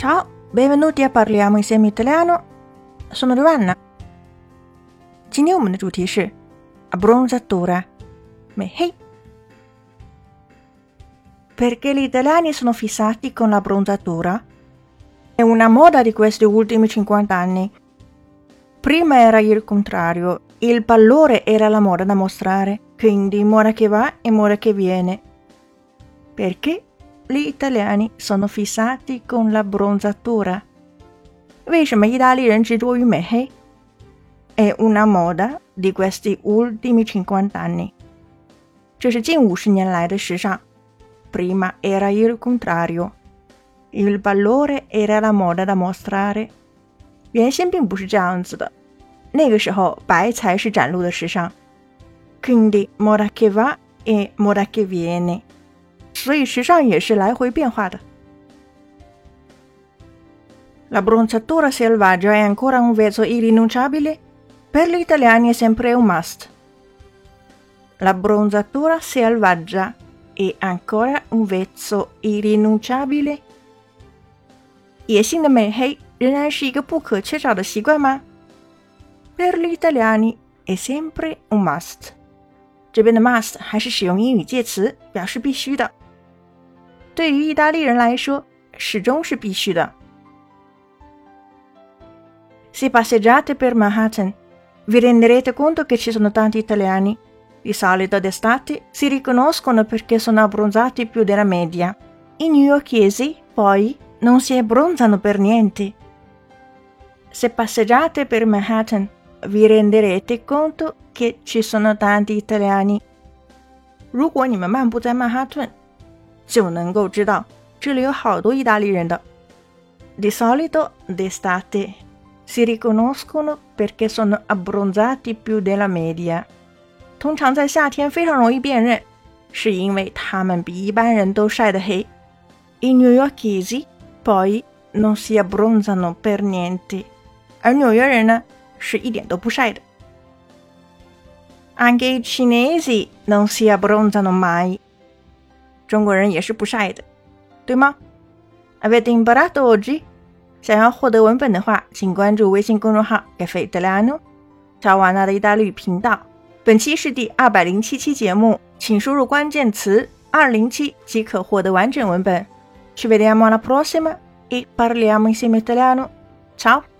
Ciao, benvenuti a Parliamo insieme italiano. Sono Giovanna。今天我们的主题是 abbronzatura，美黑。Perché gli italiani sono fissati con l'abbronzatura? È una moda di questi ultimi 50 anni. Prima era il contrario, il pallore era la moda da mostrare, quindi moda che va e moda che viene. Perché gli italiani sono fissati con l'abbronzatura? 为什么意大利人执着于美黑？È una moda di questi ultimi 50 anni. 这是近五十年来的时尚。Prima era il contrario. Il valore era la moda da mostrare. 原先并不是这样子的，那个时候白才是展露的时尚。Quindi moda che va e moda che viene. 所以时尚也是来回变化的。L'abbronzatura selvaggia è ancora un vezzo irrinunciabile? Per gli italiani è sempre un must. L'abbronzatura selvaggia è ancora un vezzo irrinunciabile? 野性的美黑仍然是一个不可缺少的习惯吗？Per gli italiani è sempre un must。这边的 must 还是使用英语介词，表示必须的。 对于意大利人来说，始终是必须的。Se passeggiate per Manhattan, vi renderete conto che ci sono tanti italiani. Di solito d'estate si riconoscono perché sono abbronzati più della media. I newyorkesi, poi, non si abbronzano per niente. Se passeggiate per Manhattan, vi renderete conto che ci sono tanti italiani. 如果你们漫步在曼哈顿， 就能够知道这里有好多意大利人的。Di solito d'estate si riconoscono perché sono abbronzati più della media。通常在夏天非常容易辨认，是因为他们比一般人都晒得黑。I newyorkesi poi non si abbronzano per niente，而纽约人呢是一点都不晒的。Anche i cinesi non si abbronzano mai。 中国人也是不晒的，对吗？Avete imparato oggi？想要获得文本的话，请关注微信公众号 “Caffè Italiano”，乔瓦纳的意大利语频道。本期是第二百零七期节目，请输入关键词“二零七”即可获得完整文本。Ci vediamo alla prossima e parliamo insieme italiano. Ciao!